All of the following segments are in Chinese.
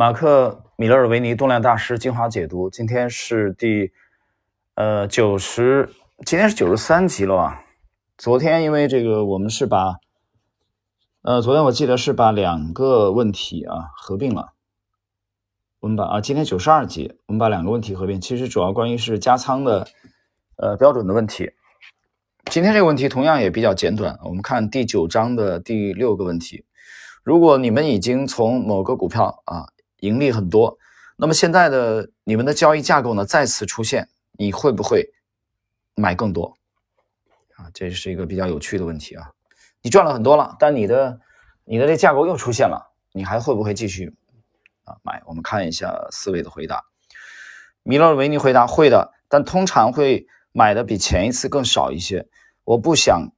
马克·米勒尔维尼动量大师精华解读，今天是第呃九十，今天是九十三集了吧？昨天因为这个，我们是把呃，昨天我记得是把两个问题啊合并了。我们把啊，今天九十二集，我们把两个问题合并，其实主要关于是加仓的呃标准的问题。今天这个问题同样也比较简短，我们看第九章的第六个问题：如果你们已经从某个股票啊。盈利很多，那么现在的你们的交易架构呢再次出现，你会不会买更多？啊，这是一个比较有趣的问题啊。你赚了很多了，但你的你的这架构又出现了，你还会不会继续啊买？我们看一下四位的回答。米勒维尼回答会的，但通常会买的比前一次更少一些。我不想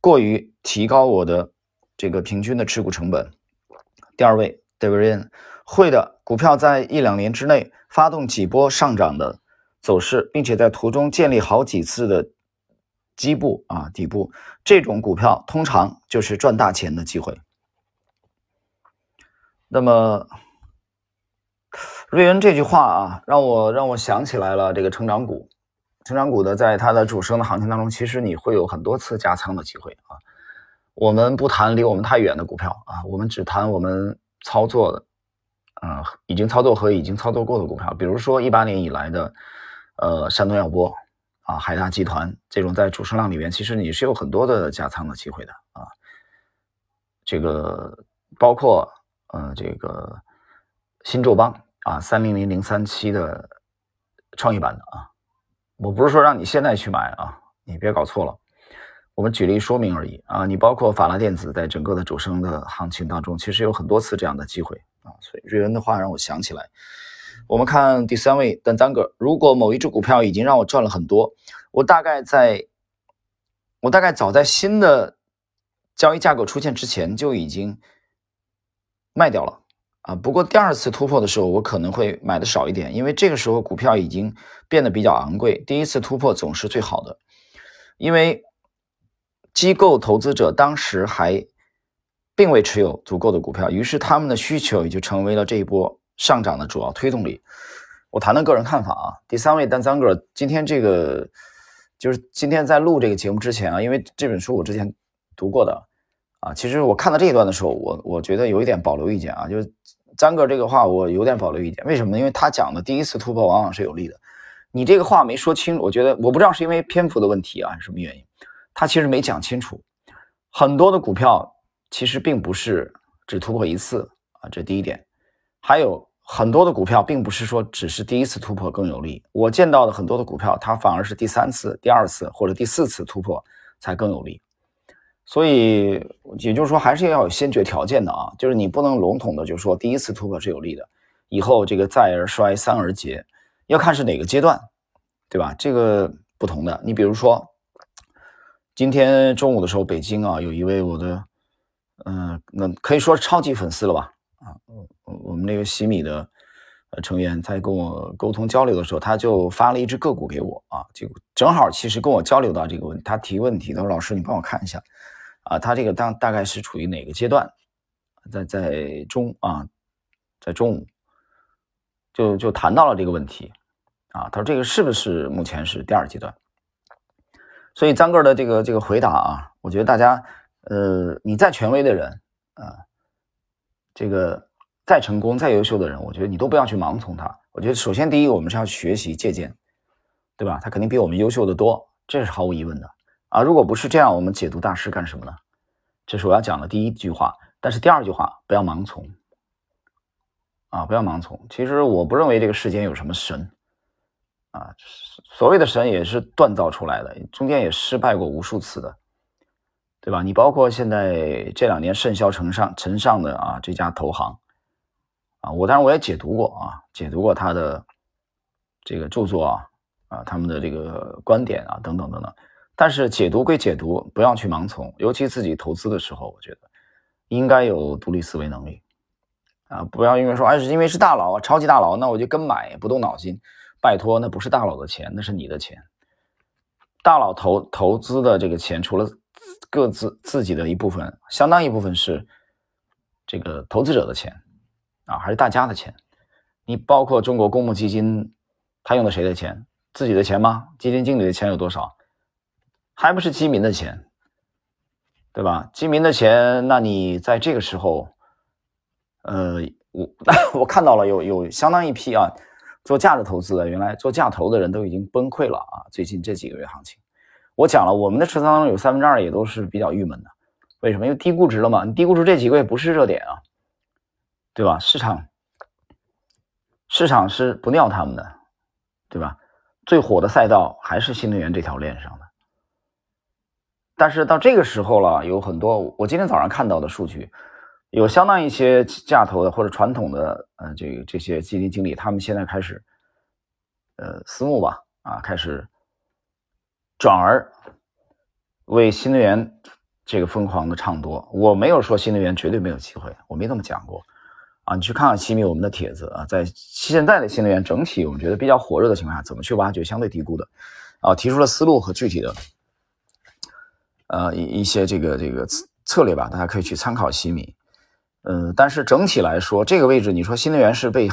过于提高我的这个平均的持股成本。第二位 David。会的，股票在一两年之内发动几波上涨的走势，并且在途中建立好几次的基部啊底部，这种股票通常就是赚大钱的机会。那么，瑞恩这句话啊，让我让我想起来了这个成长股，成长股的在它的主升的行情当中，其实你会有很多次加仓的机会啊。我们不谈离我们太远的股票啊，我们只谈我们操作的。啊，已经操作和已经操作过的股票，比如说一八年以来的，呃，山东药波啊，海大集团这种在主升浪里面，其实你是有很多的加仓的机会的啊。这个包括呃，这个新宙邦啊，三零零零三七的创业板的啊，我不是说让你现在去买啊，你别搞错了。我们举例说明而已啊，你包括法拉电子在整个的主升的行情当中，其实有很多次这样的机会啊。所以瑞恩的话让我想起来，我们看第三位的单个，如果某一只股票已经让我赚了很多，我大概在，我大概早在新的交易架构出现之前就已经卖掉了啊。不过第二次突破的时候，我可能会买的少一点，因为这个时候股票已经变得比较昂贵。第一次突破总是最好的，因为。机构投资者当时还并未持有足够的股票，于是他们的需求也就成为了这一波上涨的主要推动力。我谈谈个人看法啊。第三位丹桑格，今天这个就是今天在录这个节目之前啊，因为这本书我之前读过的啊，其实我看到这一段的时候，我我觉得有一点保留意见啊，就是张哥这个话我有点保留意见。为什么呢？因为他讲的第一次突破往往是有利的，你这个话没说清，我觉得我不知道是因为篇幅的问题啊，还是什么原因。他其实没讲清楚，很多的股票其实并不是只突破一次啊，这第一点。还有很多的股票并不是说只是第一次突破更有利，我见到的很多的股票，它反而是第三次、第二次或者第四次突破才更有利。所以也就是说，还是要有先决条件的啊，就是你不能笼统的就说第一次突破是有利的，以后这个再而衰，三而竭，要看是哪个阶段，对吧？这个不同的，你比如说。今天中午的时候，北京啊，有一位我的，嗯，那可以说超级粉丝了吧？啊，我们那个洗米的呃成员在跟我沟通交流的时候，他就发了一只个股给我啊，就正好其实跟我交流到这个问题，他提问题，他说老师你帮我看一下，啊，他这个当大概是处于哪个阶段？在在中啊，在中午就就谈到了这个问题，啊，他说这个是不是目前是第二阶段？所以张哥的这个这个回答啊，我觉得大家，呃，你再权威的人啊，这个再成功、再优秀的人，我觉得你都不要去盲从他。我觉得首先第一，我们是要学习借鉴，对吧？他肯定比我们优秀的多，这是毫无疑问的啊。如果不是这样，我们解读大师干什么呢？这是我要讲的第一句话。但是第二句话，不要盲从啊，不要盲从。其实我不认为这个世间有什么神。啊，所谓的神也是锻造出来的，中间也失败过无数次的，对吧？你包括现在这两年甚嚣尘上尘上的啊这家投行，啊，我当然我也解读过啊，解读过他的这个著作啊，啊，他们的这个观点啊，等等等等。但是解读归解读，不要去盲从，尤其自己投资的时候，我觉得应该有独立思维能力啊，不要因为说哎是因为是大佬啊，超级大佬，那我就跟买不动脑筋。拜托，那不是大佬的钱，那是你的钱。大佬投投资的这个钱，除了各自自己的一部分，相当一部分是这个投资者的钱啊，还是大家的钱。你包括中国公募基金，他用的谁的钱？自己的钱吗？基金经理的钱有多少？还不是基民的钱，对吧？基民的钱，那你在这个时候，呃，我 我看到了有有相当一批啊，做价值投资的，原来做价投的人都已经崩溃了啊！最近这几个月行情，我讲了，我们的持仓有三分之二也都是比较郁闷的。为什么？因为低估值了嘛。你低估值这几个月不是热点啊，对吧？市场市场是不尿他们的，对吧？最火的赛道还是新能源这条链上的。但是到这个时候了，有很多我今天早上看到的数据，有相当一些价投的或者传统的呃这个这些基金经理，他们现在开始呃私募吧啊，开始转而为新能源。这个疯狂的唱多，我没有说新能源绝对没有机会，我没这么讲过啊。你去看看西米我们的帖子啊，在现在的新能源整体我们觉得比较火热的情况下，怎么去挖掘相对低估的啊？提出了思路和具体的呃一一些这个这个策略吧，大家可以去参考西米。嗯，但是整体来说，这个位置你说新能源是被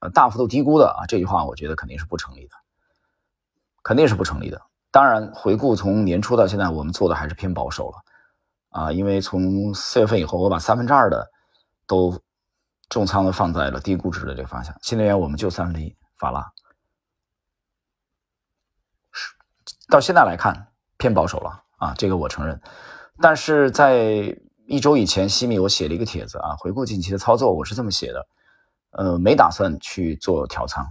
呃大幅度低估的啊，这句话我觉得肯定是不成立的，肯定是不成立的。当然，回顾从年初到现在，我们做的还是偏保守了。啊，因为从四月份以后，我把三分之二的都重仓的放在了低估值的这个方向。新能源我们就三分之一法拉，是到现在来看偏保守了啊，这个我承认。但是在一周以前，西米我写了一个帖子啊，回顾近期的操作，我是这么写的，呃，没打算去做调仓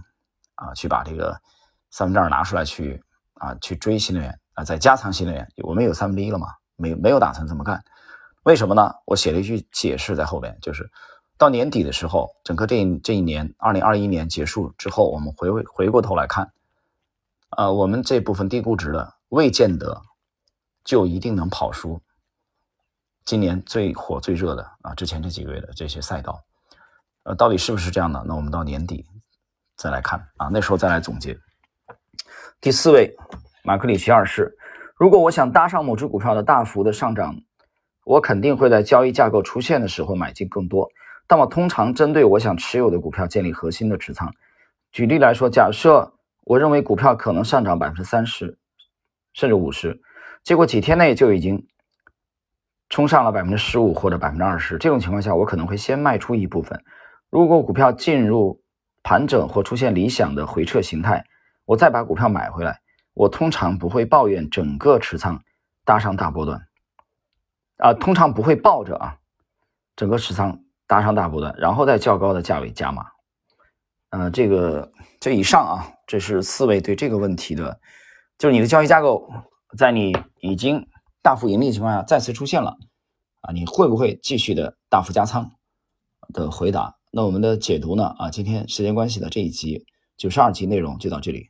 啊，去把这个三分之二拿出来去啊去追新能源啊，再加仓新能源，我们有三分之一了嘛。没没有打算这么干，为什么呢？我写了一句解释在后边，就是到年底的时候，整个这这一年，二零二一年结束之后，我们回回过头来看，啊，我们这部分低估值的未见得就一定能跑输今年最火最热的啊，之前这几个月的这些赛道，呃，到底是不是这样的？那我们到年底再来看啊，那时候再来总结。第四位，马克里奇二世。如果我想搭上某只股票的大幅的上涨，我肯定会在交易架构出现的时候买进更多。但我通常针对我想持有的股票建立核心的持仓。举例来说，假设我认为股票可能上涨百分之三十，甚至五十，结果几天内就已经冲上了百分之十五或者百分之二十，这种情况下，我可能会先卖出一部分。如果股票进入盘整或出现理想的回撤形态，我再把股票买回来。我通常不会抱怨整个持仓搭上大波段，啊，通常不会抱着啊，整个持仓搭上大波段，然后在较高的价位加码。呃，这个这以上啊，这是四位对这个问题的，就是你的交易架构在你已经大幅盈利的情况下再次出现了啊，你会不会继续的大幅加仓的回答？那我们的解读呢？啊，今天时间关系的这一集九十二集内容就到这里。